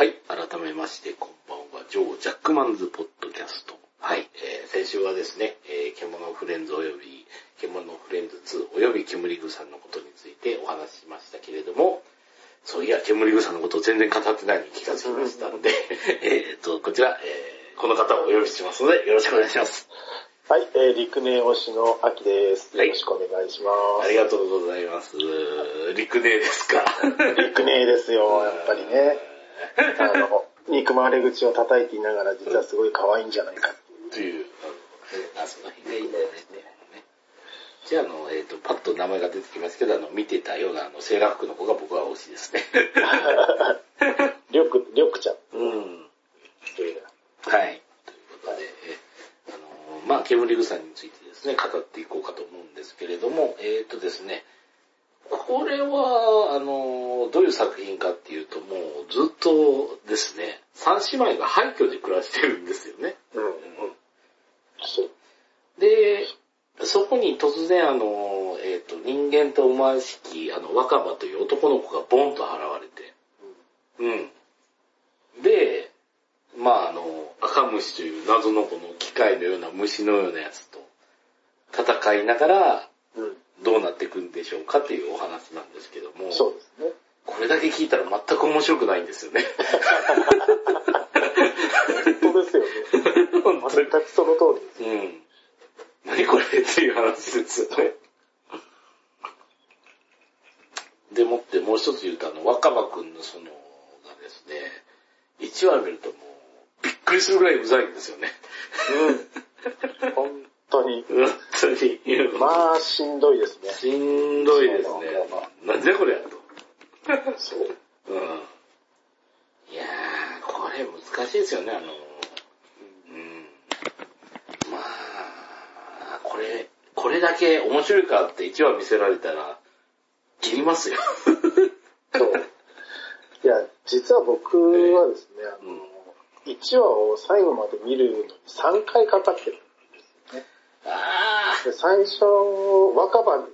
はい、改めまして、こんばんは、ジョー・ジャックマンズ・ポッドキャスト。はい、えー、先週はですね、えー、獣フレンズおよび、獣フレンズ2および煙草のことについてお話ししましたけれども、そういや、煙草のことを全然語ってないのに気がつきましたので、えっと、こちら、えー、この方をお呼びしますので、よろしくお願いします。はい、えー、陸根推しの秋です。はいよろしくお願いします。ありがとうございます。陸根ですか？陸根ですよ、やっぱりね。あの、憎まれ口を叩いていながら実はすごい可愛いんじゃないかっていう。という、あその辺がいいんだよね。じゃあ、あの、えっ、と、パッと名前が出てきますけど、あの、見てたような、あの、セーラー服の子が僕は推しですね。りょく、りょくちゃん。うん。はい。ということで、えあの、まあ、煙草についてですね、語っていこうかと思うんですけれども、えっ、とですね、これは、あの、どういう作品かっていうと、もうずっとですね、三姉妹が廃墟で暮らしてるんですよね。うん、うん。そう。で、そこに突然あの、えっ、と、人間と思わしき、あの、若葉という男の子がボンと現れて、うん。で、まああの、赤虫という謎のこの機械のような虫のようなやつと戦いながら、うん。どうなっていくんでしょうかっていうお話なんですけども、そうですね。これだけ聞いたら全く面白くないんですよね。本当ですよね。全くその通りです。うん。何これっていう話ですよね。でもってもう一つ言うとあの、若葉くんのその、がですね、1話見るともう、びっくりするぐらいうざいんですよね。うん。本当に。本当に。まあ、しんどいですね。しんどいですね。なんでこれやと。そう。うん。いやー、これ難しいですよね、あの、うん。まあ、これ、これだけ面白いかって1話見せられたら、切りますよ。そう。いや、実は僕はですね、あの、1話を最後まで見るのに3回かかってるで最初、若葉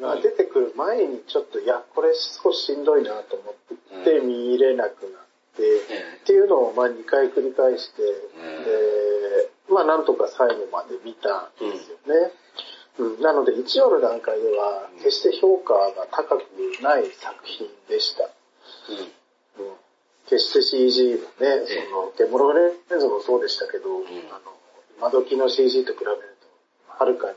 が出てくる前にちょっと、いや、これ少ししんどいなと思って見れなくなって、えっていうのをまあ2回繰り返して、ん。で、まあなんとか最後まで見たんですよね。うん、なので1話の段階では決して評価が高くない作品でした。うん。うん。決して CG もね、ええ。その、デモロレンズもそうでしたけど、ん。あの、今時の CG と比べると、はるかに、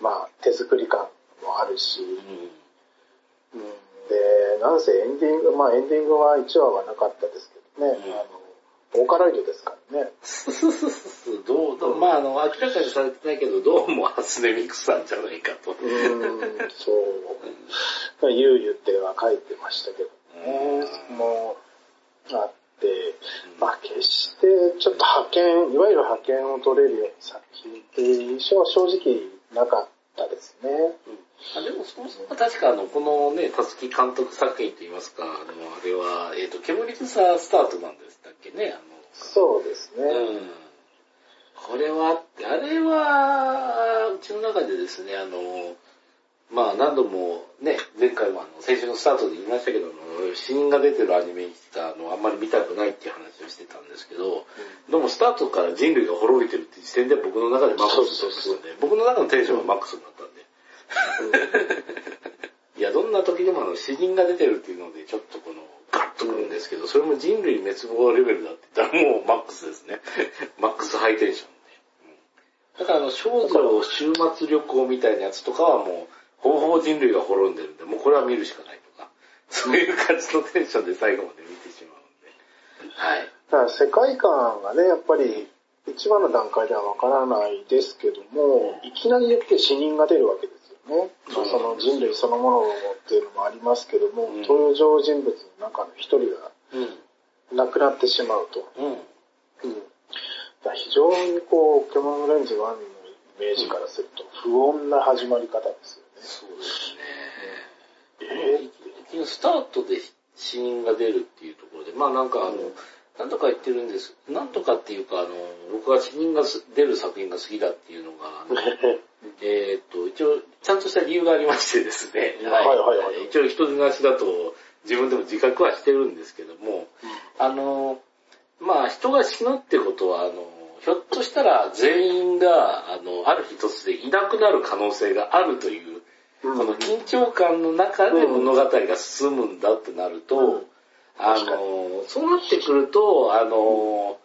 まあ、手作り感もあるし、うん。うん、で、なんせエンディング、まあエンディングは1話はなかったですけどね、うんあの、オーカライドですからね。どう、どう、まああの、明らかにされてないけど、どうも初音ミクさんじゃないかと。うん、そう。ゆうゆっては書いてましたけどね、もう、あって、まあ決してちょっと派遣、いわゆる派遣を取れるような作品っていう印象は正直なかったですね。あでもそもそも確かあの、このね、たつき監督作品といいますか、あの、あれは、えっ、と、煙草スタートなんでしたっけね、あそうですね。の、うん。これは、あれは、うちの中でですね、あの、まあ何度もね、前回もあの、先週のスタートで言いましたけど、あの死人が出てるアニメにしたあの、あんまり見たくないっていう話をしてたんですけど、でもスタートから人類が滅びてるっていう時点で僕の中でマックスなんですよね。僕の中のテンションはマックスになったんで。いや、どんな時でもあの、死人が出てるっていうので、ちょっとこの、ガッとくるんですけど、それも人類滅亡レベルだって言ったらもうマックスですね。マックスハイテンションで。うんだからあの、少女週末旅行みたいなやつとかはもう、ほぼほぼ人類が滅んでるんで、もうこれは見るしかないそういう感じのテンションで最後まで見てしまうんで。はい。だから世界観がね、やっぱり一番の段階ではわからないですけども、いきなり言って死人が出るわけですよね。うんその人類そのものっていうのもありますけども、うん登場人物の中の一人がうん。亡くなってしまうと。うん。うん、非常にこう、獣レンズ1のイメージからすると不穏な始まり方ですよね。そうですね。え一応スタートで死人が出るっていうところで、まあなんかあの、うんなんとか言ってるんです。なんとかっていうか、あの、僕が死人がす出る作品が好きだっていうのが、えーっと、一応、ちゃんとした理由がありましてですね。はいはいはい一応、人出なしだと自分でも自覚はしてるんですけども、あの、まあ人が死ぬってことは、あの、ひょっとしたら全員が、あの、ある日突然いなくなる可能性があるという、うん。この緊張感の中で物語が進むんだってなると、うん。あの、そうなってくると、あの、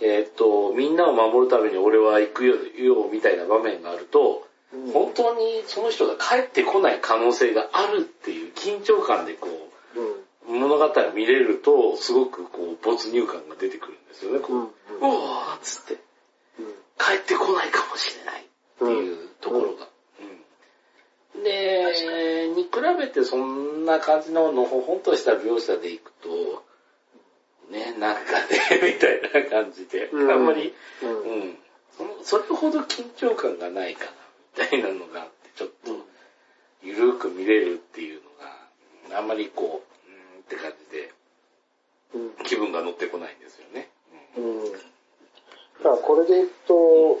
えっ、と、みんなを守るために俺は行くよ、よみたいな場面があると、うん。本当にその人が帰ってこない可能性があるっていう緊張感でこう、うん。物語を見れると、すごくこう、没入感が出てくるんですよね。こう、うん。うわーっつって、うん。帰ってこないかもしれないっていうところが。うんで、に比べてそんな感じののほほんとした描写でいくと、ね、なんかね、みたいな感じで、うんあんまり、う。うんん、そのそれほど緊張感がないかな、みたいなのがあって、ちょっと、ゆるく見れるっていうのが、あんまりこう、うんって感じで、うん。気分が乗ってこないんですよね。うん。だからこれでいくと、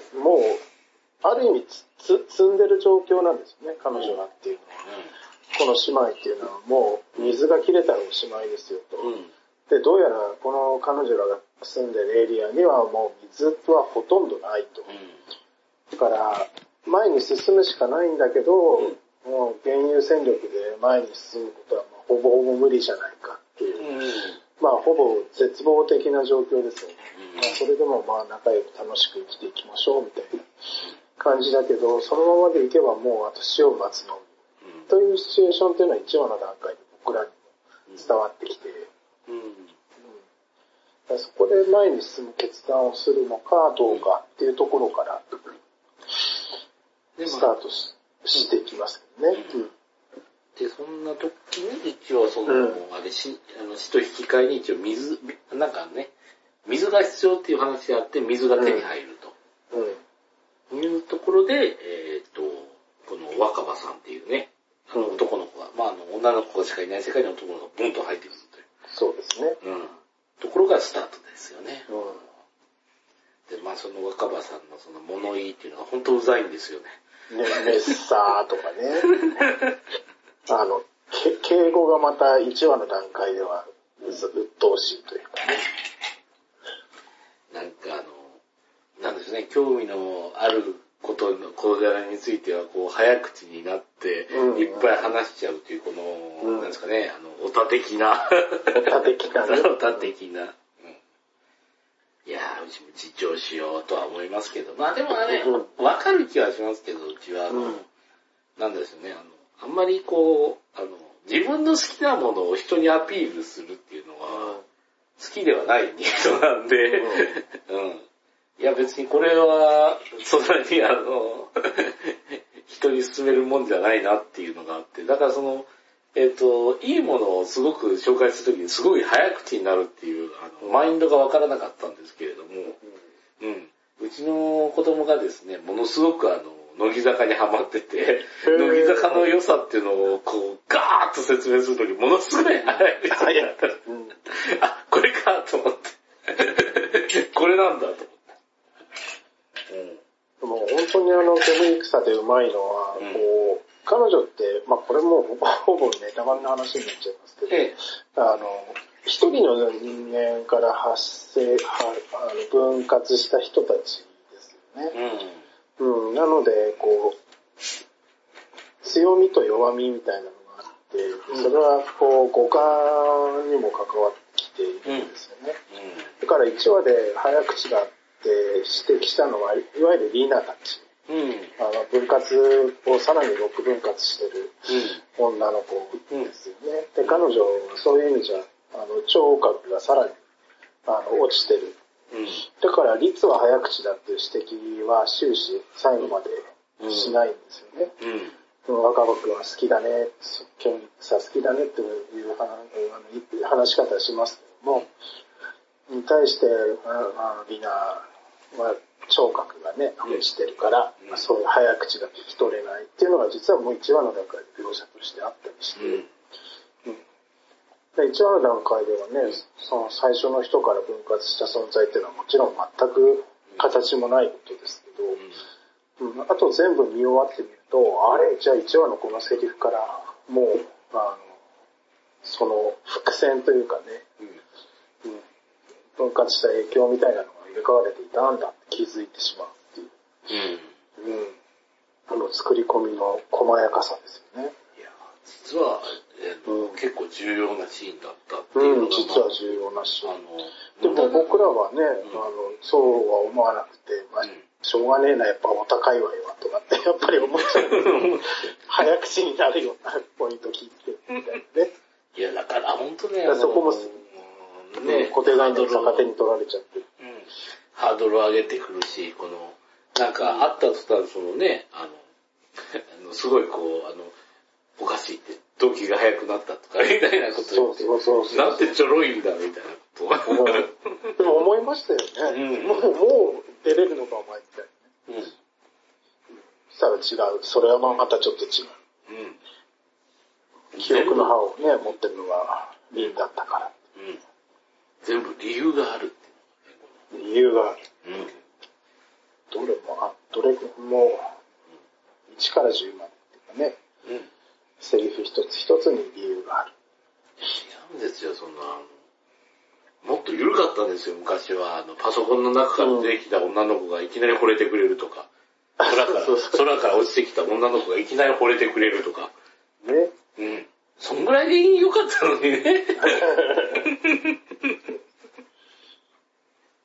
ある意味つつ積んでる状況なんですよね、彼女がっていうのは。この姉妹っていうのはもう水が切れたらおしまいですよと。で、どうやらこの彼女らが住んでるエリアにはもう水はほとんどないと。だから、前に進むしかないんだけど、うんもう原油戦力で前に進むことはまあほぼほぼ無理じゃないかっていう。まあほぼ絶望的な状況ですよね。うんまあそれでもまあ仲良く楽しく生きていきましょうみたいな感じだけど、そのままでいけばもうあと死を待つのみ。というシチュエーションっていうのは1話の段階で僕らにも伝わってきて、うん。うんそこで前に進む決断をするのかどうかっていうところからで、スまあ、タートししていきますね。うんで、そんな時に一応その、うんあれ、し、あの、死と引き換えに一応水、なんかね、水が必要っていう話があって、水が手に入るうん。というところで、えっ、と、この若葉さんっていうね、あのうん男の子が、まあ、あの、女の子しかいない世界の男の子がボンと入ってくるそうですね。という、うん、ところがスタートですよね。うで、まあ、その若葉さんのその物言いっていうのが本当うざいんですよね。ん。ね、メッサーとかね。あの、け敬語がまた1話の段階ではうず鬱陶しいというかね。なんかあの、ね、興味のあることの、事柄については、こう、早口になって、いっぱい話しちゃうという、この、うんなんですかね、あの、オタ的な、オタ的なオタ的な。いやー、うちも自重しようとは思いますけど、まあでもあれ、うんわかる気はしますけど、うちは、あの、うんなんですね、あの、あんまりこう、あの、自分の好きなものを人にアピールするっていうのは、好きではない人なんで、うん。いや別にこれは、そんなにあの、人に勧めるもんじゃないなっていうのがあって、だからその、えっ、と、いいものをすごく紹介するときにすごい早口になるっていう、あの、マインドがわからなかったんですけれども、うん。うちの子供がですね、ものすごくあの、乃木坂にハマってて、ー乃木坂の良さっていうのをこう、ガーッと説明するとき、ものすごい早口になった。うん。あ、これかと思って。これなんだと思って。でも本当にあの、煙草でうまいのは、うんこう、彼女って、まあこれもうほぼネタバレの話になっちゃいますけど、えあの、一人の人間から発生、はあの分割した人たちですよね。え。うん、なので、こう、強みと弱みみたいなのがあって、うんそれはこう、五感にも関わってきているんですよね。だから1話で早口だって指摘したのは、いわゆるリーナたち。うん。うん。あの分割をさらに6分割してるうん。女の子ですよね。で、彼女はそういう意味じゃ、あの、聴覚がさらに、あの、落ちてる。うん。だから、率は早口だっていう指摘は終始最後までしないんですよね。うん。若葉くんは好きだね、ケンさ好きだねっていう話し方しますけども、に対して、ああリナは聴覚がね、落ちてるから、うん。そういう早口が聞き取れないっていうのが実はもう1話の段階で描写としてあったりして、うん。で1話の段階ではね、その最初の人から分割した存在っていうのはもちろん全く形もないことですけど、うん、あと全部見終わってみると、あれ？じゃあ1話のこのセリフから、もう、あの、その伏線というかね、うん、分割した影響みたいなのが入れ替われていたんだって気づいてしまうっていう。うん。うん。あの作り込みの細やかさですよね。いや、実は、えーうん結構重要なシーンだったっていううん、のが、実は重要なしあ。の、でも僕らはね、あの、そうは思わなくて、まあ、しょうがねえな、やっぱお高いわよ、とかって、やっぱり思っちゃう。早口になるようなポイント聞いて、みたいなね。いや、だから本当ね、そこもあのね、固定概念逆手に取られちゃって。うんハードルを上げてくるし、この、なんかあった途端、そのね、あの、あのすごいこう、あの、おかしいって、動機が速くなったとか、みたいなことそう言って、そうそうそう。なんてちょろいんだ、みたいなことでも思いましたよね。うんもう、もう出れるのか、お前みたいな。うん。そしたら違う。それはまたちょっと違うん。う。記憶の歯をね、持ってるのがリンだったから。うん。全部理由がある理由がある。いうん。どれも、あ、どれも、1から10までっていうかね、うん。セリフ一つ一つに理由がある。違うんですよ、そんな。もっと緩かったんですよ、昔は。あの、パソコンの中から出てきた女の子がいきなり惚れてくれるとか。空から、空から落ちてきた女の子がいきなり惚れてくれるとか。ね。うん。そんぐらいで良かったのにね。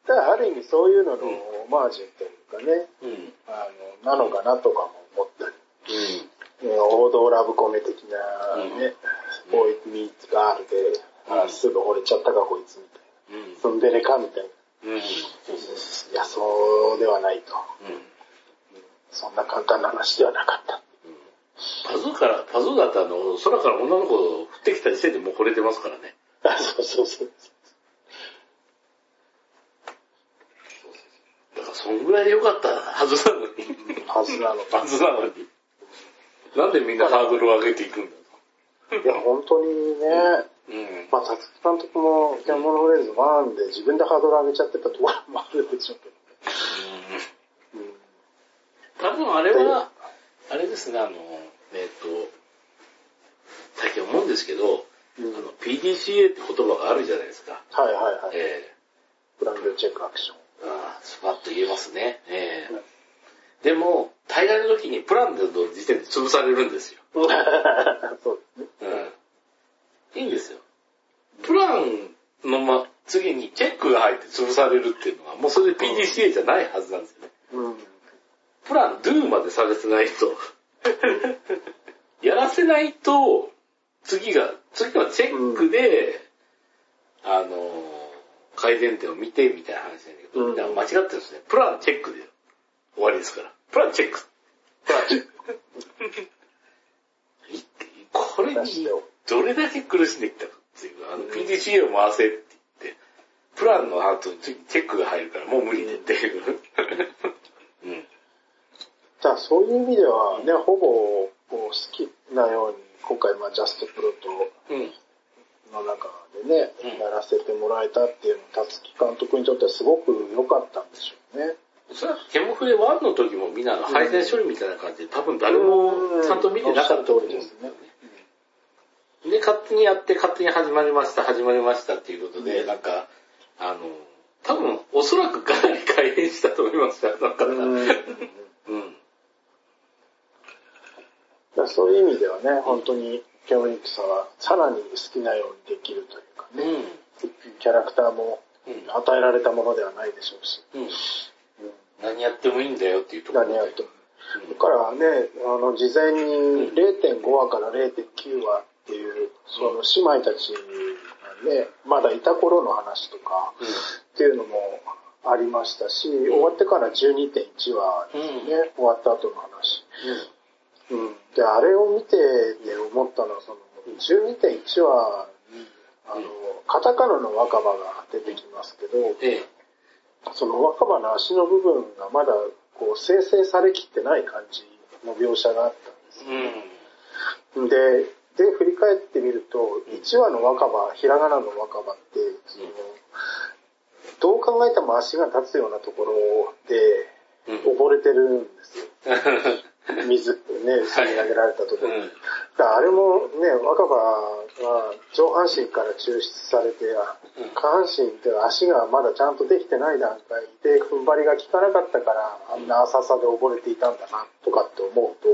だからある意味そういうののオマージュというかね、うん。あの、なのかなとかも思ったり。うん。ね王道ラブコメ的なね、うんボーイミーツガールで、あすぐ惚れちゃったかこいつみたいうんな。。ツンデレかみたいな。うん。そうそうそいや、そうではないと。う。うん。そんな簡単な話ではなかった。パズーから、パズーだってあの、空から女の子を降ってきた時点でもう惚れてますからね。あそうそうそう。だからそんぐらいで良かったはずなのに。はずなの。はずなのに。なんでみんなハードルを上げていくんだいや、本当にね、うん。まあ、辰木監督もキャンモノフレーズ1で自分でハードル上げちゃってたところもあるでしょうけど。うん多分あれは、あれですね、あの、えっ、と、最近思うんですけど、うんあの、PDCA って言葉があるじゃないですか。はいはいはい。えブランドチェックアクション。えああスパッと言えますね。ええでも、大概の時にプランの時点で潰されるんですよ。そうですね。うん。いいんですよ。プランのま、次にチェックが入って潰されるっていうのは、もうそれで PDCA じゃないはずなんですよね。うん。プラン do までさせないと、やらせないと、次が、次はチェックで、あの、改善点を見てみたいな話なんだけど、うん間違ってるんですね。プランチェックで終わりですから。プランチェック。いこれにどれだけ苦しんできたかっていう、あの PDCA を回せって言って、プランの後に次チェックが入るからもう無理でっていう。うん。じゃあそういう意味ではね、ほぼ好きなように、今回まあジャストプロとうん。の中でね、うんやらせてもらえたっていうのは、辰木監督にとってはすごく良かったんでしょうね。それはケモフレ1の時もみんな配線処理みたいな感じで多分誰もちゃんと見てなかったと思うんですよね。で、勝手にやって勝手に始まりました、始まりましたっていうことで、なんか、あの、多分おそらくかなり改変したと思いますよ、なんか。うんうん。だからそういう意味ではね、本当にケモリックさんはさらに好きなようにできるというかうね、ん。キャラクターもうん。与えられたものではないでしょうし、うん。何やってもいいんだよっていうところで。何やっても。だからね、あの、事前に0.5話から0.9話っていう、その姉妹たちがね、まだいた頃の話とかっていうのもありましたし、終わってから12.1話ですね、終わった後の話。うん。で、あれを見てで思ったのは、その、12.1話に、あの、カタカナの若葉が出てきますけど、うん。ええ。その若葉の足の部分がまだこう生成されきってない感じの描写があったんですうん。で、で、振り返ってみると、1話の若葉、ひらがなの若葉って、そのどう考えても足が立つようなところでうん。溺れてるんですよ。水ね、吸い上げられたところ。うん。だからあれもね、若葉まあ、上半身から抽出されて、下半身って足がまだちゃんとできてない段階で踏ん張りが効かなかったから、あんな浅さで溺れていたんだな、とかって思うと、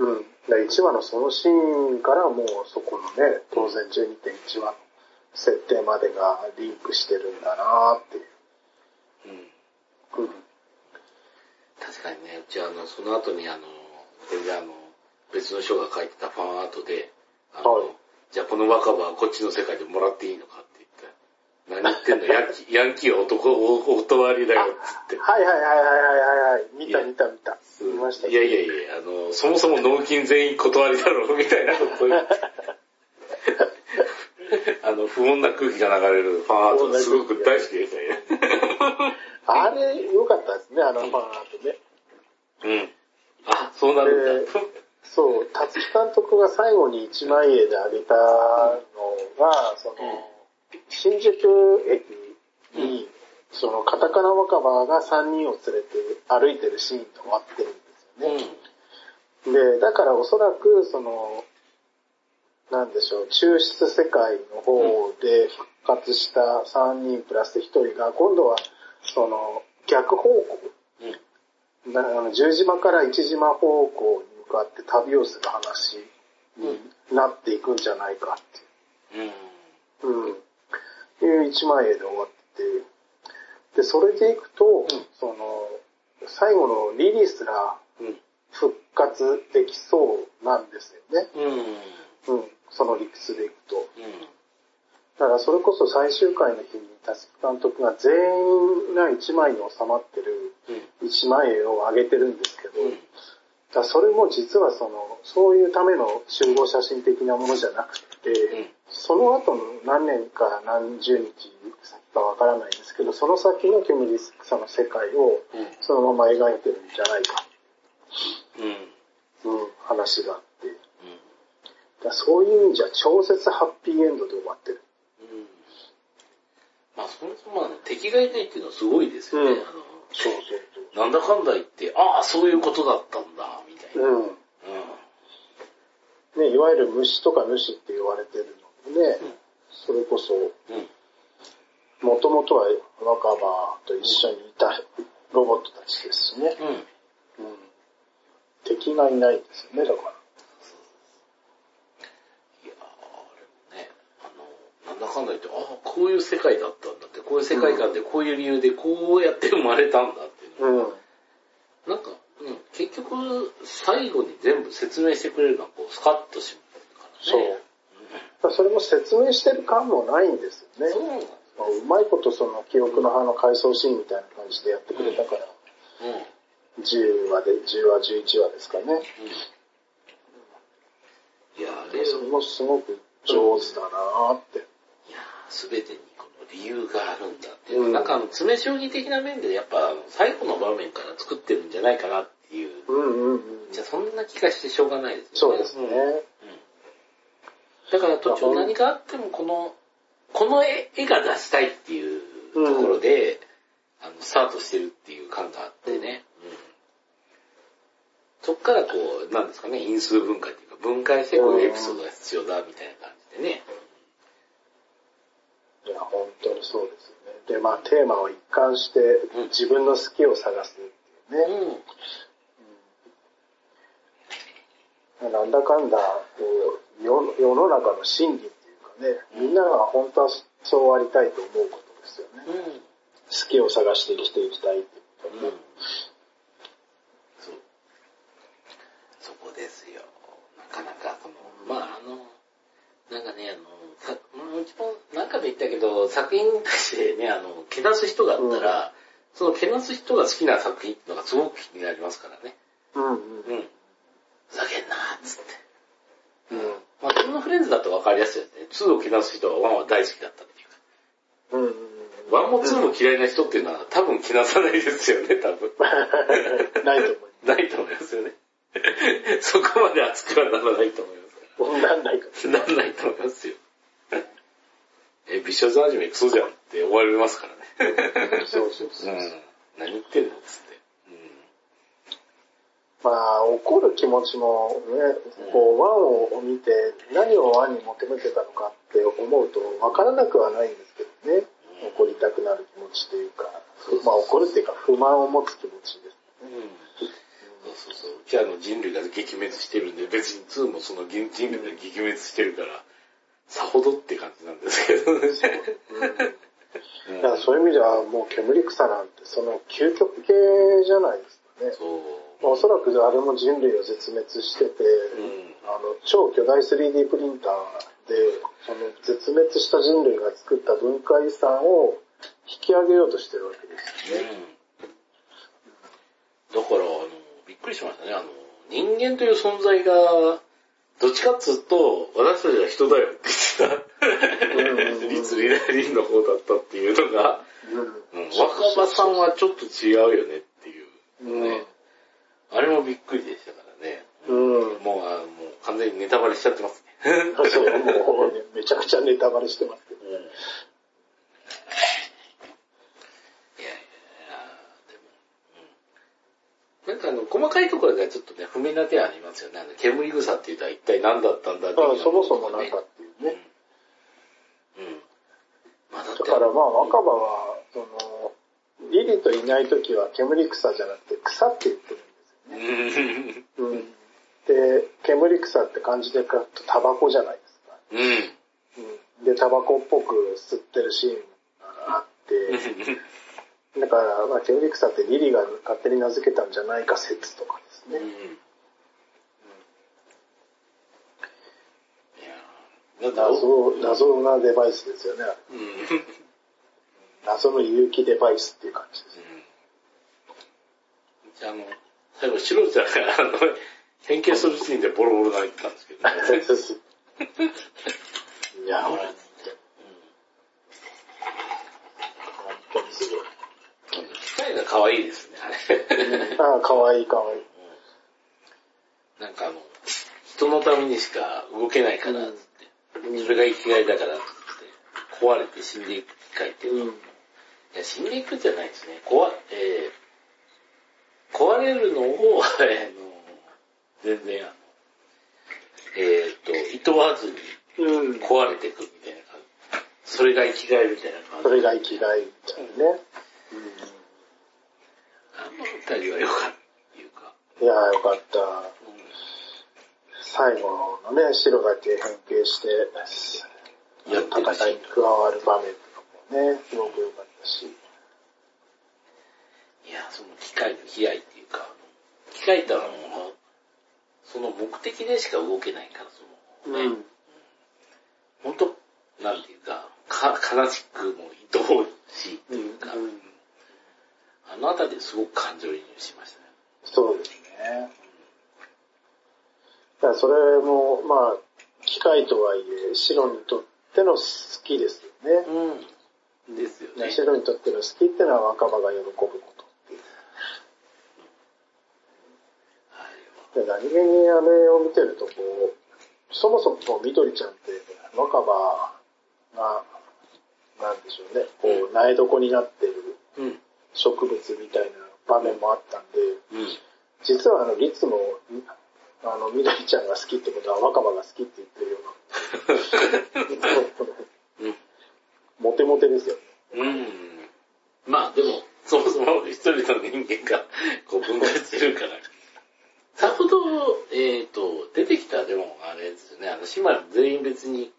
うん。うん。1話のそのシーンからもうそこのね、当然12.1話の設定までがリンクしてるんだなっていう。うん。うん。確かにね、うちあの、その後にあの、全然あの、別の人が書いてたファンアートで、あの、はいじゃあこの若葉はこっちの世界でもらっていいのかって言って、何言ってんの？ヤンキー、ヤンキーは男、おお断りだよっつって。はいはいはいはいはいはいはい。見た見た見た。見ましたいやいやいや、あの、そもそも納金全員断りだろうみたいなことを言って。あの、不穏な空気が流れるファンアートがすごく大好きでしたね。あれ、良かったですね、あのファンアートね。うん。あ、そうなるんだ。そう、辰木監督が最後に一万円であげたのが、その、新宿駅に、そのカタカナ若葉が3人を連れて歩いてるシーンと終わってるんですよね。で、だからおそらく、その、なんでしょう、抽出世界の方で復活した3人プラス1人が、今度は、その、逆方向、うん。なあの十島から一島方向に向かって旅をする話になっていくんじゃないかってうん。いう、うん、いう一万円で終わってて、で、それでいくと、その、最後のリリーすらうん。復活できそうなんですよね。うん。うん、その理屈でいくと。うん。だからそれこそ最終回の日に監督が全員が1枚に収まってるうん。1万円を上げてるんですけど、うん。だそれも実はその、そういうための集合写真的なものじゃなくて、うんその後の何年か何十日先かわからないですけど、その先の煙草の世界をうん。そのまま描いてるんじゃないか、うん。うん、話があって。うん。だそういう意味じゃ超絶ハッピーエンドで終わってる。うん。まあ、そもそもあの敵がいないっていうのはすごいですよね。うんあのそうそうなんだかんだ言って、ああ、そういうことだったんだ、みたいな。そう。うん。うん。ね、いわゆる虫とか主って言われてるのでね、うんそれこそ、うん。もともとは若葉と一緒にいたロボットたちですしね。うん。うん。敵がいないんですよね、だから。いやー、あれもね、あの、なんだかんだ言って、ああ、こういう世界だったんだって、こういう世界観で、こういう理由で、こうやって生まれたんだっていうのうん。なんか、うん、結局、最後に全部説明してくれるのは、こう、スカッとしますからね。そう。それも説明してる感もないんですよね。そうなんですよ。うまいことその記憶の葉の回想シーンみたいな感じでやってくれたから、うん。10話で、10話、11話ですかね。うん。いや、あれそれもすごく上手だなーって。いやすべてにこの理由があるんだっていう、うんなんかあの、詰将棋的な面でやっぱ、最後の場面から作ってるんじゃないかなっていう、うんうんうん。じゃあそんな気がしてしょうがないですよね。そうですね。うんだから途中何があってもこの、この絵絵が出したいっていうところで、あの、スタートしてるっていう感があってね。うんそっからこう、なんですかね、因数分解っていうか、分解してこういうエピソードが必要だみたいな感じでね。いや、本当にそうですよね。で、まあ、テーマを一貫してうん自分の好きを探すっていうね。うん。なんだかんだ、こう世の世の中の真理っていうかね、みんなが本当はそうありたいと思うことですよね。うん。好きを探して生きていきたいっていうことね。そう。そこですよ。なかなか、その、まああの、なんかね、あの、さまあうちも何回も言ったけど、作品に対してね、あの、けなす人があったら、そのけなす人が好きな作品っていうのがすごく気になりますからね。うんうん。うん。ふざけんなーっつって。うん。まあ、自分のフレンズだと分かりやすいですね。2をけなす人は1は大好きだったっていうか。うんうん1も2も嫌いな人っていうのは多分けなさないですよね、多分。うん。ないと思いま ないと思いますよね。そこまで熱くはならないと思います。なんないかも。なんないと思いますよ。え、ビショズアニメクソじゃんって思われますからね。そうそうそうう。ん。何言ってんのっつって。まあ、怒る気持ちもね、こう、ワンを見て、何をワンに求めてたのかって思うと、わからなくはないんですけどね。怒りたくなる気持ちというか、まあ怒るっていうか不満を持つ気持ちですね。そうそうそう。うちはあの人類が撃滅してるんで、別に2もその人類が撃滅してるから、さほどって感じなんですけどね。だからそういう意味ではもう煙草なんてその究極系じゃないですかね。そおそらくあれも人類を絶滅してて、うん。あの超巨大 3D プリンターで、その絶滅した人類が作った文化遺産を引き上げようとしてるわけですよね。だから、あの、びっくりしましたね。あの、人間という存在が、どっちかっつうと、私たちは人だよって言ってた、律リラリンの方だったっていうのが、若葉さんはちょっと違うよねっていう、うんあれもびっくりでしたからね。うん。もう、あのもう完全にネタバレしちゃってますね。そう、もうね、めちゃくちゃネタバレしてますけど。うんいやいやいや、でも、うん。なんかあの、細かいところではちょっとね、不明な点ありますよね。あの、煙草っていうのは一体何だったんだっていうあそもそもなんかっていうね。うん。うん。まあだってだからまあ若葉は、その、リリといない時は煙草じゃなくて草って言ってるんですよね。うん。うん。で、煙草って漢字で書くとタバコじゃないですか。うん。うん。で、タバコっぽく吸ってるシーンがあって、だから、まあ、煙草ってリリが勝手に名付けたんじゃないか説とかですね。うん。謎、謎なデバイスですよね。うん。謎の有機デバイスっていう感じです。じゃあ、あの、最後、白ちゃんが、あの、変形するシーンでボロボロ泣いてたんですけど、ね、いや、ほら、本当にすごい。機械が可愛い。ですね、あれ。ああ、かわいいかわいい。なんかあの、人のためにしか動けないから、つって、それが生きがいだから、つって、壊れて死んでいく機械っていうのは、いや、死んでいくじゃないですね。壊、えー、壊れるのを、あの、全然あの、えっ、と、いとわずにうん。壊れていくみたいな感じ。それが生きがいみたいな感じ。それが生きがいみたいなね。あの二人は良かったいうか、いやよかった。最後のね、白だけ変形して、や戦いに加わる場面とかもね、すごく良かったし。いや、その機械の悲哀っていうか、機械ってあの、その目的でしか動けないから、その、ね、本当なんていうか、か悲しくも愛おしいっていうか、うんうんあのあたりですごく感情移入しましたね。そうですね。だからそれも、まあ、機械とはいえ、白にとっての好きですよね。うん。ですよね。白にとっての好きってのは若葉が喜ぶことっていう。はいで何気にあれを見てるとこう、そもそも緑ちゃんって若葉が、なんでしょうね、こう、苗床になってるうん。植物みたいな場面もあったんで、うん。実はあの、律も、あの、緑ちゃんが好きってことは若葉が好きって言ってるような。うん。モテモテですよ。うん。まあでも、そもそも一人の人間がこう分割してるから。さほど、えっ、と、出てきたでもあれですよね、あの、姉妹も全員別に、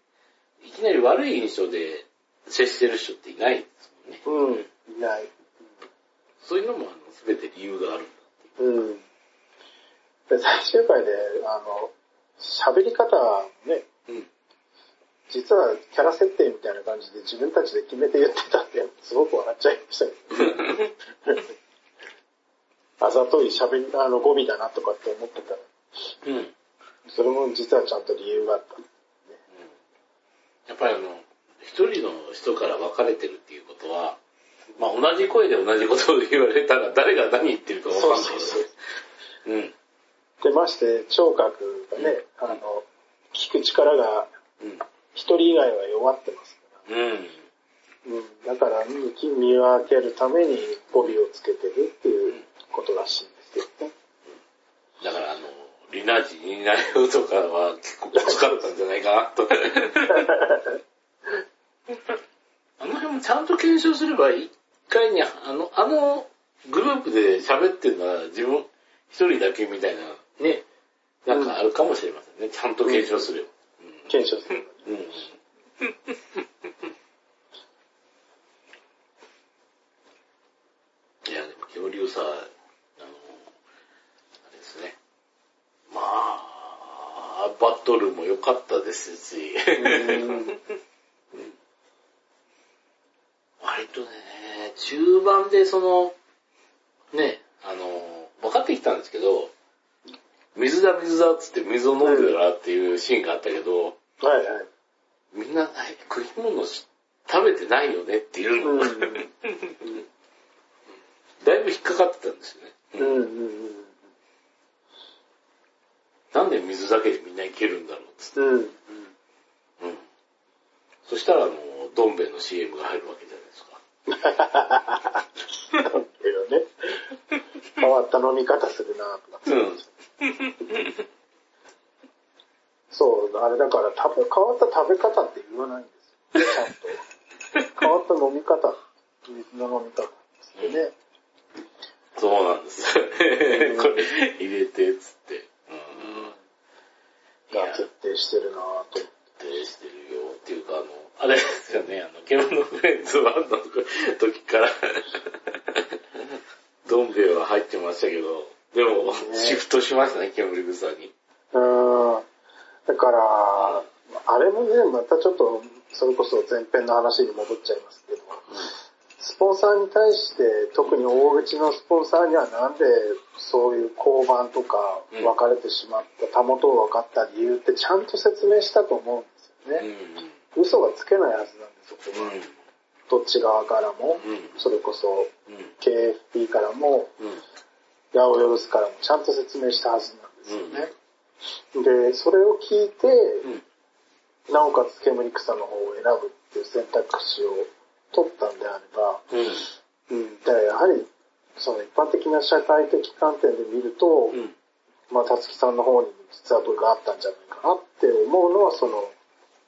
いきなり悪い印象で接してる人っていないですもんね。うん。いない。そういうのも、あの、すべて理由があるんだっていう。うん。で、最終回で、あの、喋り方ね、うん。実はキャラ設定みたいな感じで自分たちで決めて言ってたってすごく笑っちゃいましたけど。あざとい喋り、あの語尾だなとかって思ってたら、うん。うん。それも実はちゃんと理由があった。やっぱりあの、一人の人から分かれてるっていうことは、まあ同じ声で同じことを言われたら誰が何言ってるか分かんないそうそうそううん。で、まして、聴覚がね、あの、聞く力がうん。一人以外は弱ってますかうん。ら。うん。だから、見見分けるために語尾をつけてるっていうことらしいんですよね。ナジニナヨとかは結構きつかったんじゃないかなと。あの辺もちゃんと検証すれば、一回に、あの、あのグループで喋ってるのは自分一人だけみたいな、ね、なんかあるかもしれませんね。ちゃんと検証すれば。検証する。うん。うんいや、でも恐竜さ、あの、あれですね。まあ、バトルも良かったですし、割とね、中盤でその、ね、あの、分かってきたんですけど、水だ水だっつって水を飲んでたらっていうシーンがあったけど、はいはい。みんな食い物し食べてないよねっていうの、うん だいぶ引っかかってたんですよね。うんうんうん。なんで水だけでみんないけるんだろうっつって。うん。うん。そしたらあの、どん兵衛の CM が入るわけじゃないですか。け どね。変わった飲み方するなとか。うん。そう、あれだから食べ、変わった食べ方って言わないんですよ。ちゃんと。変わった飲み方、水の飲み方ですよね。そうなんです。これ入れてっつって。うん。いやが徹底してるなと思って。徹底してるよっていうか、あの、あれですよね、あの、獣フレンズ1の時から、どん兵衛は入ってましたけど、でも、シフトしましたね、煙草に。うん。だから、あれもね、またちょっと、それこそ前編の話に戻っちゃいますけど、スポンサーに対して、特に大口のスポンサーにはなんでそういう交番とかうん別れてしまった、たもとを分かった理由ってちゃんと説明したと思うんですうん。よね。嘘はつけないはずなんです、そこは。どっち側からも、うん。それこそうん。KFP からも、うん。ヤオヨルスからもちゃんと説明したはずなんですよね。で、それを聞いて、うん。なおかつ煙草の方を選ぶっていう選択肢を取ったんであれば、うん。うん、だからやはり、その一般的な社会的観点で見ると、うん。まあ、たつきさんの方に実は部があったんじゃないかなって思うのは、その、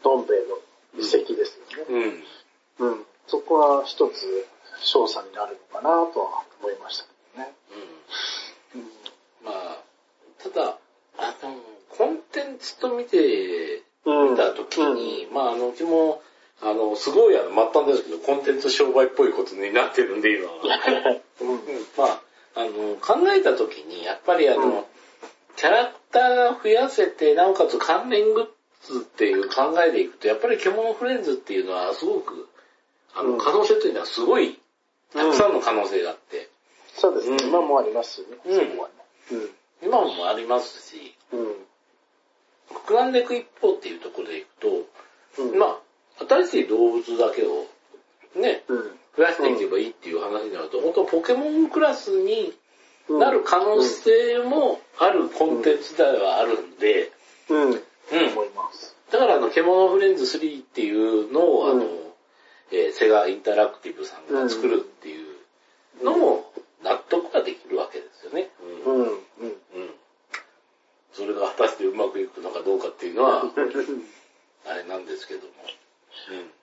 どん兵衛の遺跡ですよね。うん。うん。そこは一つ、勝査になるのかなとは思いましたけどね。うん。まあ、ただ、コンテンツと見て、うん見たときに、まあ、あの、うちも、あの、すごいあの、末端ですけど、コンテンツ商売っぽいことになってるんで、今は。まあ、あの、考えたときに、やっぱりあの、うん。キャラクターが増やせて、なおかつ関連グッズっていう考えでいくと、やっぱり獣フレンズっていうのはすごく、あの、うん。可能性というのはすごい、たくさんの可能性があって、そうですね。うん。今もありますよね。今もありますし、うん。うん。膨らんでいく一方っていうところでいくと、うん。まあ、新しい動物だけを、ね、うん。増やしていけばいいっていう話になると、本当ポケモンクラスにうん。なる可能性もあるコンテンツではあるんで、うん。うん。思います。だからあの、獣フレンズ3っていうのを、あの、うんえーセガインタラクティブさんが作るっていうのも納得ができるわけですよね。うん。うん。うん。うん。それが果たしてうまくいくのかどうかっていうのは、あれなんですけども。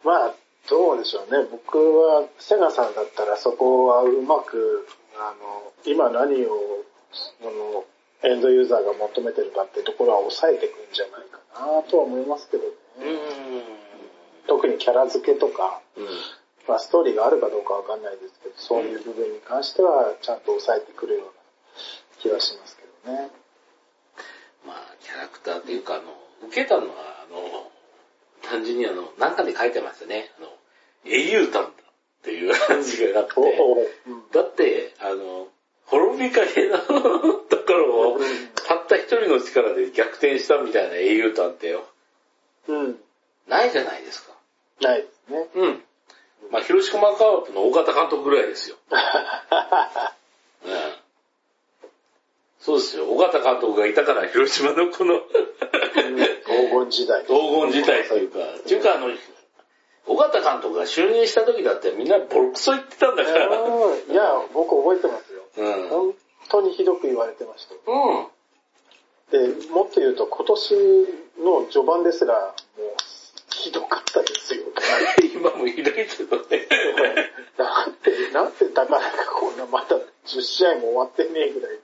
まあ、どうでしょうね。僕は、セガさんだったらそこはうまく、あの、今何を、その、エンドユーザーが求めてるかってところは抑えていくんじゃないかなとは思いますけどね。うん。特にキャラ付けとか、うん。まあストーリーがあるかどうかわかんないですけど、そういう部分に関してはちゃんと抑えてくるような気はしますけどね。ャラクターっていうか、あの、受けたのは、あの、単純にあの、なんかで書いてましたね。あの、英雄譚だっていう話があって、だって、あの、滅びかけの ところを、たった一人の力で逆転したみたいな英雄譚ってよ、うん。ないじゃないですか。ないですね。うん。まあ、広島カープの大型監督ぐらいですよ。うん。そうですよ。尾形監督がいたから広島のこの黄金時代。黄金時代というか、っていうかあの、尾形監督が就任した時だってみんなボロクソ言ってたんだから。うんいや、僕覚えてますよ。うん。うん。本当にひどく言われてましたよ。で、もっと言うと今年の序盤ですら、もう、ひどかったですよ。今もいるけどね。なんて、なんてだからかこんな、まだ10試合も終わってねえぐらい。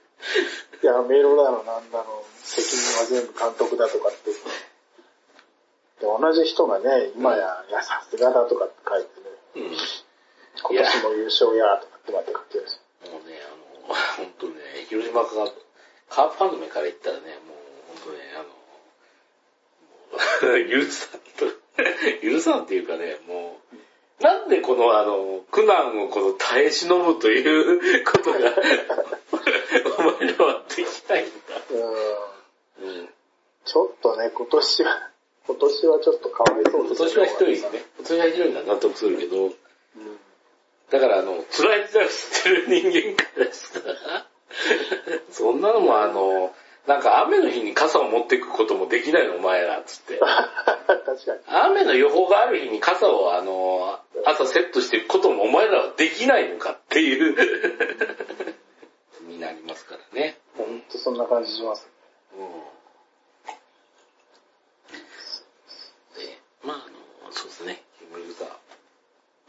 いや、メロだのなんだの、責任は全部監督だとかって。で同じ人がね、今や、いや、さすがだとかって書いてね、うん。今年も優勝やとかってまた書いてるし。もうね、あの、本当ね、広島カープ、カープファンの目から言ったらね、もう本当ね、あの、許さんと、許さんっていうかね、もう、なんでこのあの、苦難をこの耐え忍ぶということが、きないんだ。うんうん。ちょっとね、今年は、今年はちょっとかわいそうです今年は一人ですね。今年は一人なら納得するけど、うんだからあの、辛い時代を知ってる人間からしたら、そんなのもあの、なんか雨の日に傘を持っていくこともできないのお前ら、つって。確かに。雨の予報がある日に傘をあの、朝セットしていくこともお前らはできないのかっていう、になりますからね。ほんとそんな感じします。うん。で、まああの、そうですね、煙草。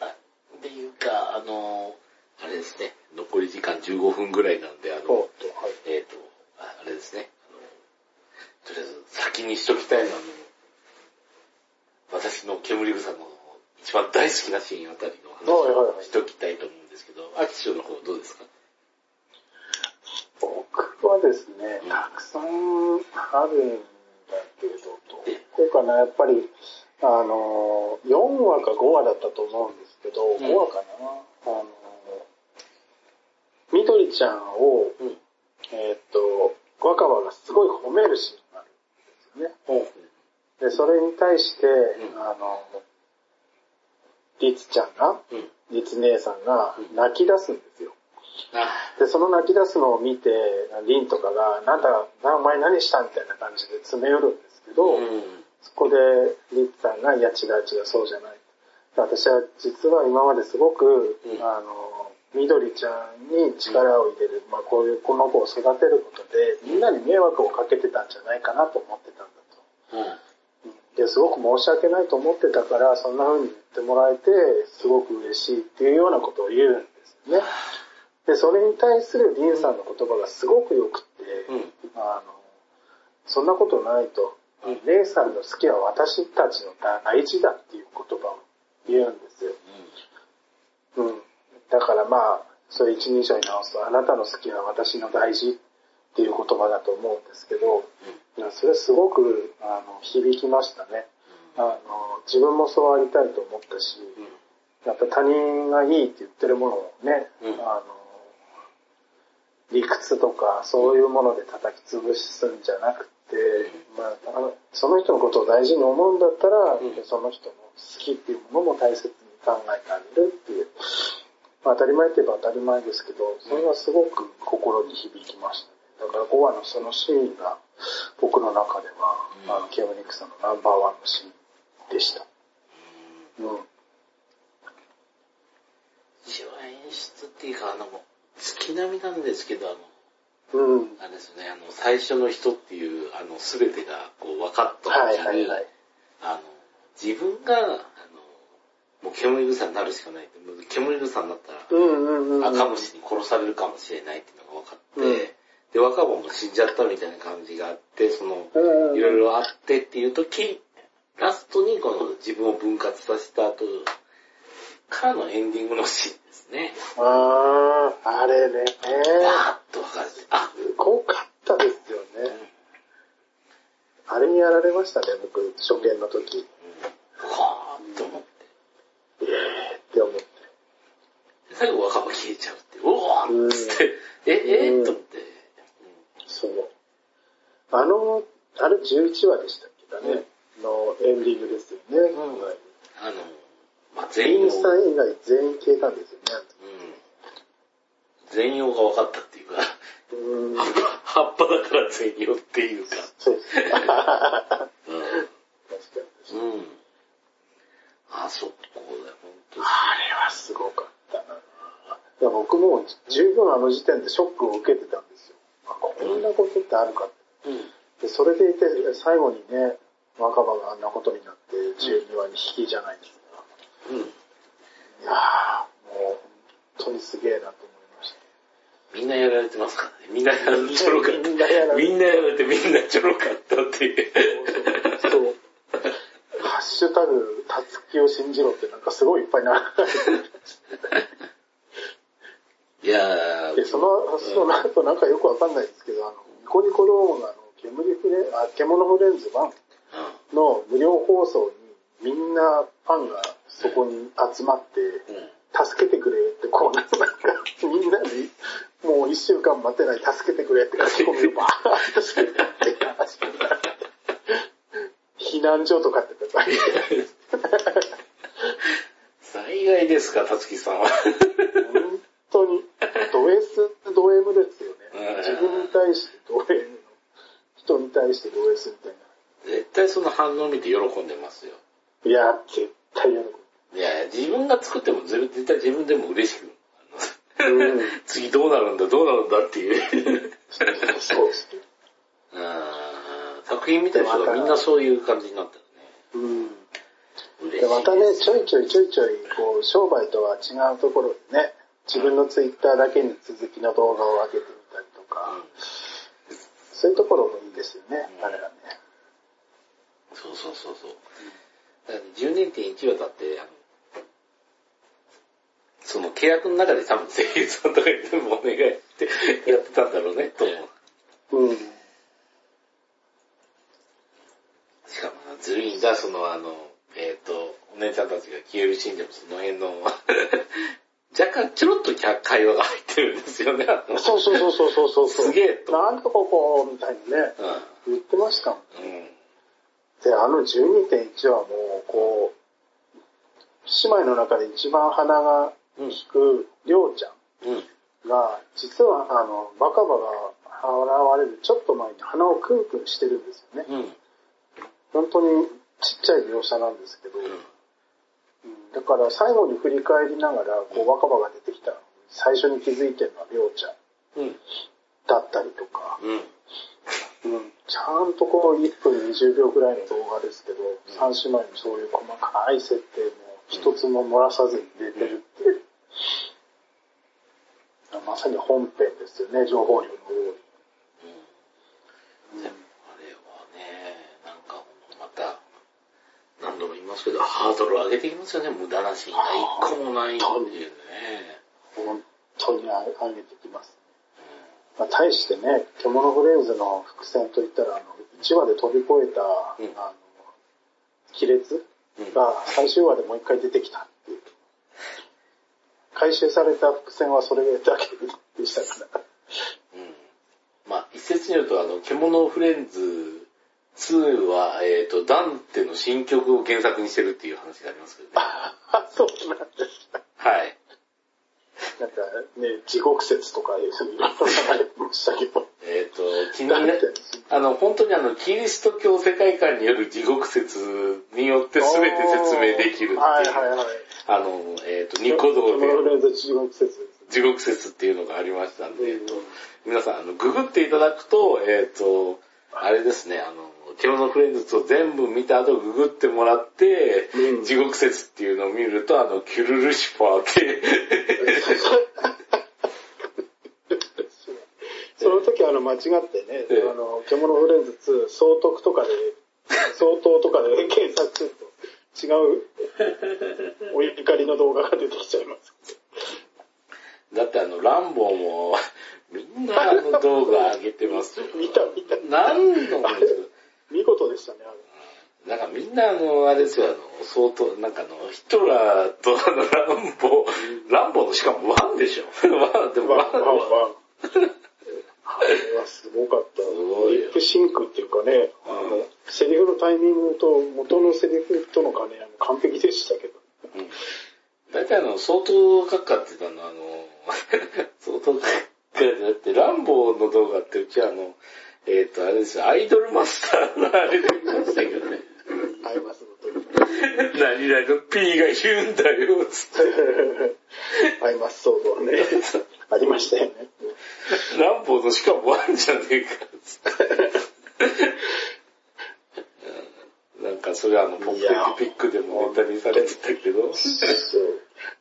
あっていうか、あの、あれですね、残り時間15分ぐらいなんで、あの、と、はい。えっ、と、ああれですね、あの、とりあえず先にしときたいのは、私の煙草の一番大好きなシーンあたりの話をしときたいと思うんですけど、アキションの方どうですか？僕はですねうん、たくさんあるんだけど、どこかな、やっぱり、あの、4話か5話だったと思うんですけど、ん5話かな、あの、みどりちゃんを、うん。えーっと、若葉がすごい褒めるシーンがあるんですよね。で、それに対して、うんあの、りつちゃんが、うん。りつ姉さんがうん泣き出すんですよ。あで、その泣き出すのを見て、リンとかが、なんだ、なお前何したみたいな感じで詰め寄るんですけど、うん。そこでリツさんが、いや違う違う、そうじゃない。私は実は今まですごく、うんあの、みどりちゃんに力を入れる、まあこういうこの子を育てることで、みんなに迷惑をかけてたんじゃないかなと思ってたんだと。うん。で、すごく申し訳ないと思ってたから、そんな風に言ってもらえて、すごく嬉しいっていうようなことを言うんですよね。で、それに対するリンさんの言葉がすごく良くて、うん。あの、そんなことないと、うん姉さんの好きは私たちの大事だっていう言葉を言うんですよ。うん。だからまあ、それ一人称に直すと、あなたの好きは私の大事っていう言葉だと思うんですけど、それすごくあの響きましたね。あの自分もそうありたいと思ったし、うん。やっぱ他人がいいって言ってるものをね、うんあの理屈とかそういうもので叩き潰すんじゃなくて、まあ、その人のことを大事に思うんだったら、うんその人の好きっていうものも大切に考えてあげるっていう、まあ、当たり前って言えば当たり前ですけど、それはすごく心に響きましたね。だから5話のそのシーンが僕の中では、あの、ケムニクさんのナンバーワンのシーンでした。うん。一応演出っていうか、あの、月並みなんですけど、あの、うん。あれですね、あの、最初の人っていう、あの、すべてが、こう、分かったはい時に、はいはい。あの、自分が、あの、もう煙草になるしかない煙草になったら、うんうんうん。赤虫に殺されるかもしれないっていうのが分かって、うんで、若葉も死んじゃったみたいな感じがあって、その、うんうんいろいろあってっていう時、ラストにこの自分を分割させた後からのエンディングのシーンですね。あー、あれね。バーッと分かれて、あ、すごかったですよね。あれにやられましたね、僕、初見の時。うん、はーっと思って。えーって思って。最後若葉消えちゃうって、うおーっつって、え、え？うんー、と思って。そう。あの、あれ11話でしたっけかね、のエンディングですよね。あの、まあ、全容、インさん以外全員消えたんですよね。うん。全容が分かったっていうか、うん。葉っぱだから全容っていうか。そうですね。確かうん。に。うん。あ、そこだよ、本当に。あれはすごかったな。いや、僕も十分あの時点でショックを受けてたんですよ。あこんなことってあるかって。うん。で、それでいて、最後にね、若葉があんなことになって、12話に引きじゃないですか。うん。いやー、もう、本当にすげえなと思いました。みんなやられてますからね。みんなちょろかった。みんなやられてみんなやられてみんなちょろかったっていう。そう。ハッシュタグ、たつきを信じろってなんかすごいいっぱいな。いやで、ー、その、その後なんかよくわかんないですけど、あの、ニコニコ動画の煙フレ、あ、獣フレンズ1の無料放送にみんなファンがそこに集まって。助けてくれって、こうなんか、みんなに、もう一週間待てない、助けてくれって書き込みをバーッとしてって話避難所とかって書いて災害ですか、たつきさんは。本当に、ド S、ド M ですようんね。自分に対してド M の、人に対してド S みたい絶対その反応を見て喜んでますよ。な。いや、絶自分が作っても絶絶対自分でも嬉しく。うん。次どうなるんだ、どうなるんだっていう。そうですね。うん作品見た人がみんなそういう感じになったようん。で、またね、ちょいちょいちょいちょい、こう、商売とは違うところでね、自分のツイッターだけに続きの動画を上げてみたりとか、そういうところもいいですよね、うんあれはね。そうそうそうそう。だから10年点1話だって、あの、その契約の中で多分声優さんとかに全部お願いってやってたんだろうね、と思う。うん。しかもな、ずるいんだ、そのあの、えっ、と、お姉ちゃんたちが消えるシーンでもその辺の、若干ちょろっと会話が入ってるんですよね。そうそうそうそうそうそう。すげえとなんとここ、みたいにね、言ってました。うん。で、あの12.1はもう、こう、姉妹の中で一番鼻がうん。利く、りょうちゃうん。んが、実は、あの、バカバが現れるちょっと前に鼻をクンクンしてるんですよね。うん。本当にちっちゃい描写なんですけど、うんだから最後に振り返りながら、こう、若葉が出てきた最初に気づいてるのはりょうちゃんうん。だったりとか、うん。うん、ちゃんとこう1分20秒ぐらいの動画ですけど、三姉妹のそういう細かい設定も一つも漏らさずに出てるっていう。まさに本編ですよね、情報量の多い。でもあれはね、なんかまた、何度も言いますけど、ハードル上げてきますよね、無駄なシーンが一個もないっていうね。本当に上げてきます。まあ、対してね、獣フレンズの伏線といったら、あの、1話で飛び越えた、うんあの、亀裂うん。が最終話でもう一回出てきた。回収された伏線はそれだけでしたから。うん。まあ、一説によると、あの、獣フレンズ2は、えっ、と、ダンテの新曲を原作にしてるっていう話がありますけどね。あ、そうなんですか。はい。なんかね、地獄説とかいうふうに流れてましたけど。えっ、と、気にな、あの、本当にあの、キリスト教世界観による地獄説によって全て説明できるっていう。はいはいはい。あの、えっ、と、ニコ動で地獄説。地獄説っていうのがありましたんで、うんえっと、皆さん、あの、ググっていただくと、えっ、と、あれですね、あの、獣フレンズを全部見た後ググってもらって、うん地獄説っていうのを見ると、あの、キュルルシファーって、その時あの間違ってね、ええあの、獣フレンズ2、総督とかで、相当とかで 検索すると違うお怒りの動画が出てきちゃいます。だってあの、ランボーも、みんなあの動画上げてますよ。見た見た。何度もですよ見事でしたね、あれ。なんかみんなあの、あれですよ、あの、相当、なんかあの、ヒトラーとあの、ランボー、ランボーのしかもワンでしょ。ワン、でもワンワンワン。あれはすごかった。リップシンクっていうかね、あの、セリフのタイミングと元のセリフとの兼ね合いも完璧でしたけど。うん大体あの、相当閣下ってたのあの、相当閣下じゃなくて、ランボーの動画ってうちはあの、えっ、と、あれですよ、アイドルマスターのあれで見ましたけどね。何々の P が言うんだよ、つって。あります、そうね。ありましたよね。何本としかもワンじゃねえか、つって。なんかそれあの、ポップピックでもネタにされてたけど。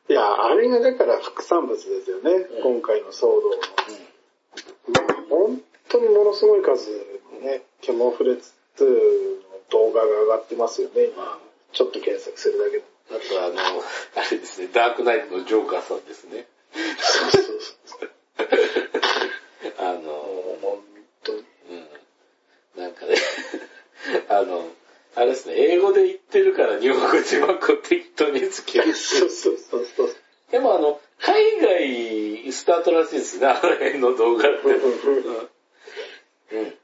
いや、あれがだから副産物ですよね、うん、今回の騒動の。うん、本当にものすごい数、ね、ケモフレ2の動画が上がってますよね、今。ちょっと検索するだけで。あとあの、あれですね、ダークナイトのジョーカーさんですね。そうそうそう。あの、本当に。うん。なんかね、あの、あれですね、英語で言ってるから日本語字幕を適当につける。そうそうそうそう。でもあの、海外スタートらしいですね、あの辺の動画って。うん。うん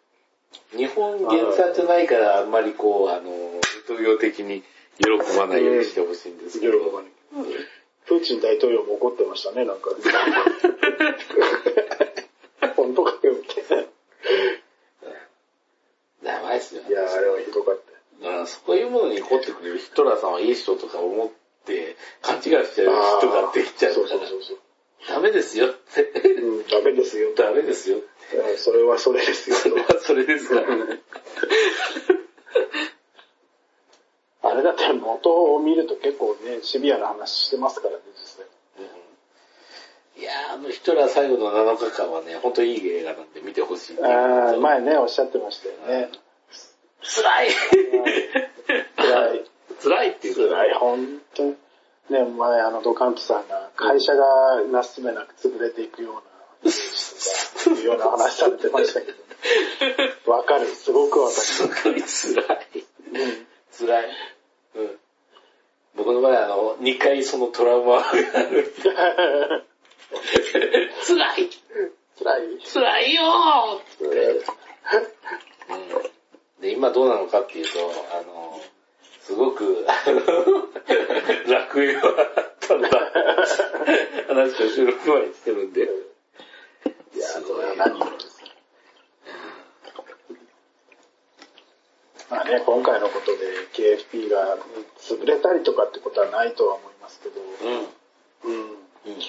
日本原産じゃないからあんまりこう、あの、統用的に喜ばないようにしてほしいんですけど。喜ばないプーチン大統領も怒ってましたね、なんか。本当かよ、みたいやばいっすよね。な。いや、あれはひどかった。うんそういうものに怒ってくれるヒトラーさんはいい人とか思って勘違いしちゃう人ができちゃうそうからそうそうそう。ダメですよって。うん、ダメですよ。ダメですよ。うんそれはそれですよ。それはそれですから。あれだって元を見ると結構ね、シビアな話してますからね、実際。いやーあのヒトラー最後の7日間はね、本当いい映画なんで見てほしいあ前ね、おっしゃってましたよね。辛い辛い。辛いっていうか辛い、本当に。ね、前あのドカントさんが会社がなすすめなく潰れていくような、いうような話されてましたけど。わかる、すごくわかすごい辛い。る。うん辛い。うん。僕の場合あの、2回そのトラウマがある。辛い辛い？辛いよーって。で、今どうなのかっていうと、あの、すごく、あの、楽園はあったんだ。話を収録前にしてるんで。いや、すごいそれは何よりです。まあね、今回のことで KFP が潰れたりとかってことはないとは思いますけど、うん。うん。うん。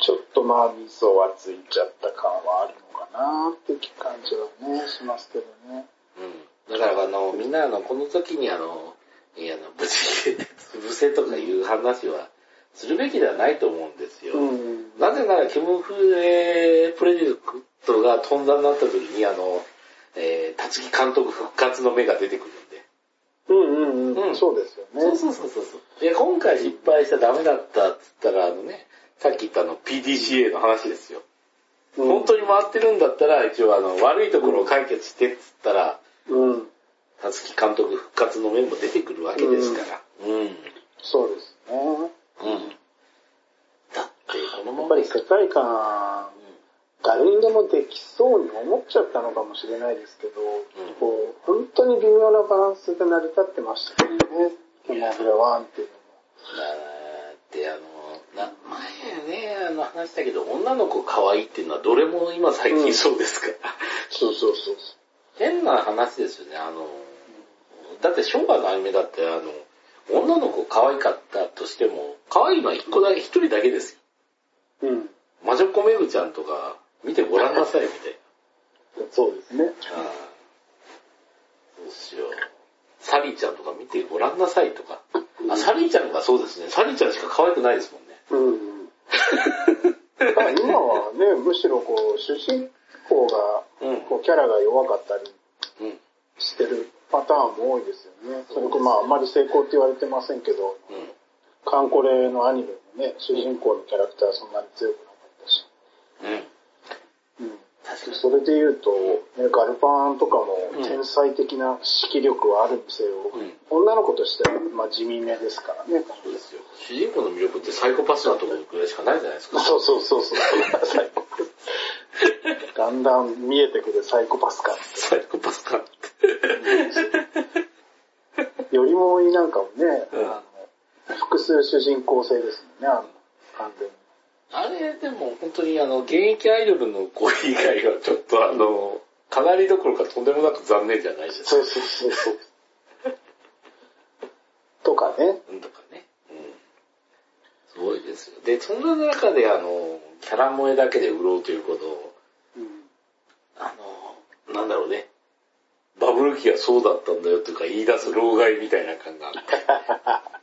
ちょっとまあ味噌はついちゃった感はあるのかなって感じはね、しますけどね。うん。だからあの、みんなあの、この時にあの、いや、あの、無事で潰せとかいう話はするべきではないと思うんですよ。ん。なぜなら、キム・フレプロジェクトが飛んだになった時に、あの、えー、立木監督復活の目が出てくるんで。うんうんうん。うんそうですよね。そうそうそうそうそう。で、今回失敗したらダメだったって言ったら、あのね、さっき言ったあの PDCA の話ですよ。うん本当に回ってるんだったら、一応あの、悪いところを解決してって言ったら、うん。立木監督復活の面も出てくるわけですから。うん。うん。そうですね。だって、このやままっぱり世界観、誰にでもできそうに思っちゃったのかもしれないですけど、こう、本当に微妙なバランスで成り立ってましたよね。ケモフレワンっていうのも。だってあの、な前ね、あの話したけど、女の子可愛いっていうのはどれも今最近そうですから。そうそうそう変な話ですよね、あの、だって昭和のアニメだってあの、女の子可愛かったとしても、可愛いのは一個だけ、一人だけですよ。そう。うん。魔女子めぐちゃんとか見てごらんなさいみたいそうですね。な。ああどうしよう。サリーちゃんとか見てごらんなさいとか。あ、サリーちゃんがそうですね。サリーちゃんしか可愛くないですもんね。うん。今はね、むしろこう、主人公が、うん。こう、キャラが弱かったりうん。してるパターンも多いですよね。それこそまあ、あんまり成功って言われてませんけど、うん。カンコレのアニメもね、主人公のキャラクターはそんなに強くなかったし。うん。それで言うと、ね、ガルパンとかもうん天才的な指揮力はあるにせよ、うん女の子としては、まあ、地味めですからね。そうですよ。主人公の魅力ってサイコパスなところぐらいしかないじゃないですか。そうそうそうそう。サイコパス。だんだん見えてくるサイコパス感。サイコパスか。よりもいなんかもね、うん複数主人公性ですもんね、あの、完全に。あれ、でも本当にあの、現役アイドルの子以外はちょっとあの、かなりどころかとんでもなく残念じゃないですか。そうそうそうそう。とかね。うんとかね。うん。すごいですよ。で、そんな中であの、キャラ萌えだけで売ろうということを、うん。あの、なんだろうね。バブル期はそうだったんだよとか言い出す老害みたいな感があって。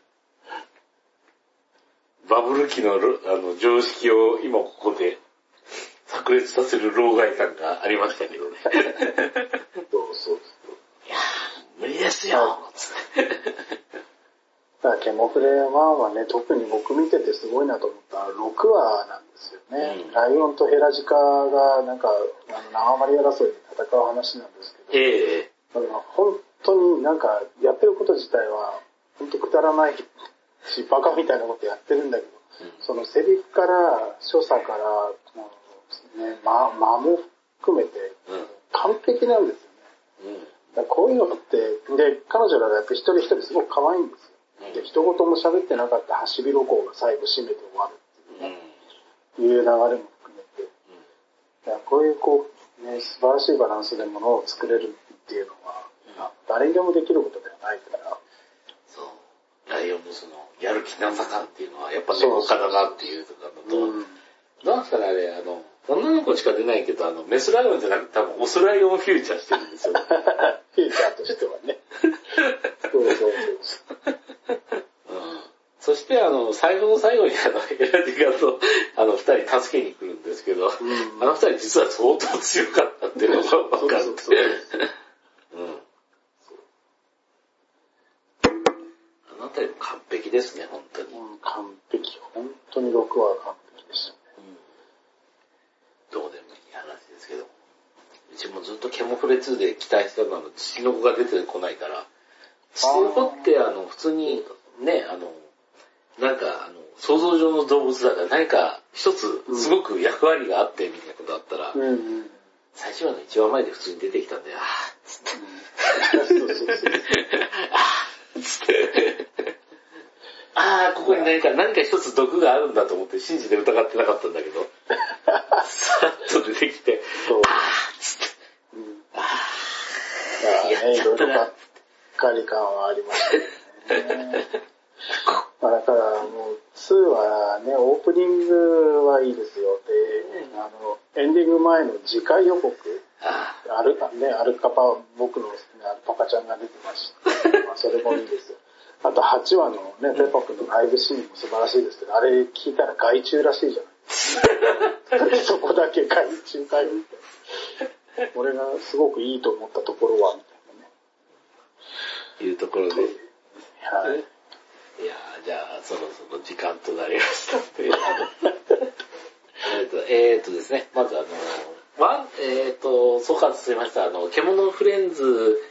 バブル期のろあの常識を今ここで炸裂させる老害感がありましたけどね。そうそういやー、無理ですよ。だケモフレ1はね、特に僕見ててすごいなと思ったのは6話なんですよね。うんライオンとヘラジカがなんか、あの縄張り争いで戦う話なんですけど、ええあの本当になんかやってること自体は本当くだらないし、バカみたいなことやってるんだけど、そのセリフから、所作から、ね、間間も含めてうん。完璧なんですよね。うん。こういうのって、で、彼女らがやっぱ一人一人すごく可愛いんですよ。で、一言も喋ってなかったハシビロコウが最後締めて終わるうん。っていう流れも含めて、こういうこう、ね、素晴らしいバランスでものを作れるっていうのは、あ誰にでもできることではないから、そう。ライオンのその、やる気なさ感っていうのは、やっぱね、そうそう他だなっていうのと、なんですかね、あれ、あの、女の子しか出ないけど、あの、メスライオンじゃなくて多分オスライオンをフューチャーしてるんですよ。フィーチャーとしてはね。そうそうそう。うんそして、あの、最後の最後に、あの、エラディガと、あの、二人助けに来るんですけど、んあの二人実は相当強かったっていうのがわかる。そうそうそううん。あの辺りも完璧ですね、本当に。うん、完璧。本当に6話完璧でしたね。どうでもいい話ですけど。うちもずっとケモフレ2で期待してたのは、父の子が出てこないから、父の子ってあの、普通に、ね、あの、なんか、あの、想像上の動物だから何か一つすごく役割があってみたいなことだったら、うんうん。最初話の一話前で普通に出てきたんで、あーつって。あーつって、あーここに何か、何か一つ毒があるんだと思って信じて疑ってなかったんだけど、さっと出てきて。あーつって、うん。あだからね、いろいろなばっかり感はありましたよね。まあだからもう、2はね、オープニングはいいですよ。で、あの、エンディング前の次回予告、あアルね、アルカパ、僕の好きなアルパカちゃんが出てまして、まあそれもいいですと8話のね、ペッパ君のライブシーンも素晴らしいですけど、あれ聞いたら害虫らしいじゃないですか。そこだけ害虫かよみたいな。俺がすごくいいと思ったところは、みたいなね。ーいうところで、はい。いやーじゃあ、そろそろ時間となりました えっと、えーとですね、まずあの、ワン、えっ、と、総括しました、あの、獣フレンズ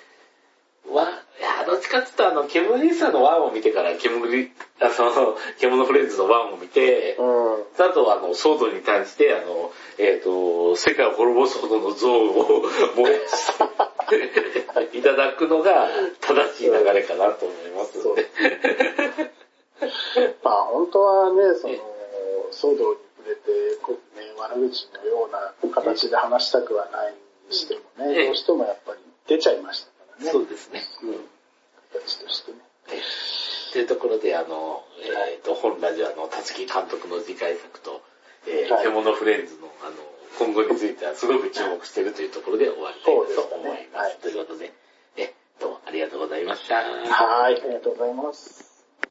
は、いや、どっちかっていうと、あの、煙さんのワンを見てから、煙、あの、獣フレンズのワンを見て、うん。あと、あの、騒動に対して、あの、えっ、と、世界を滅ぼすほどの像を燃やしていただくのが正しい流れかなと思いますので。まあ本当はね、そのえ、騒動に触れて、こうね、悪口のような形で話したくはないにしてもね、ええどうしてもやっぱり出ちゃいましたね。そうですね。うん。形としてね。えというところで、あの、えっ、と、本ラジオの、たつき監督の次回作と、えーはい獣フレンズの、あの、今後についてはすごく注目しているというところで終わりたいと思います。すねはいということで、え、どうもありがとうございました。はい、ありがとうございます。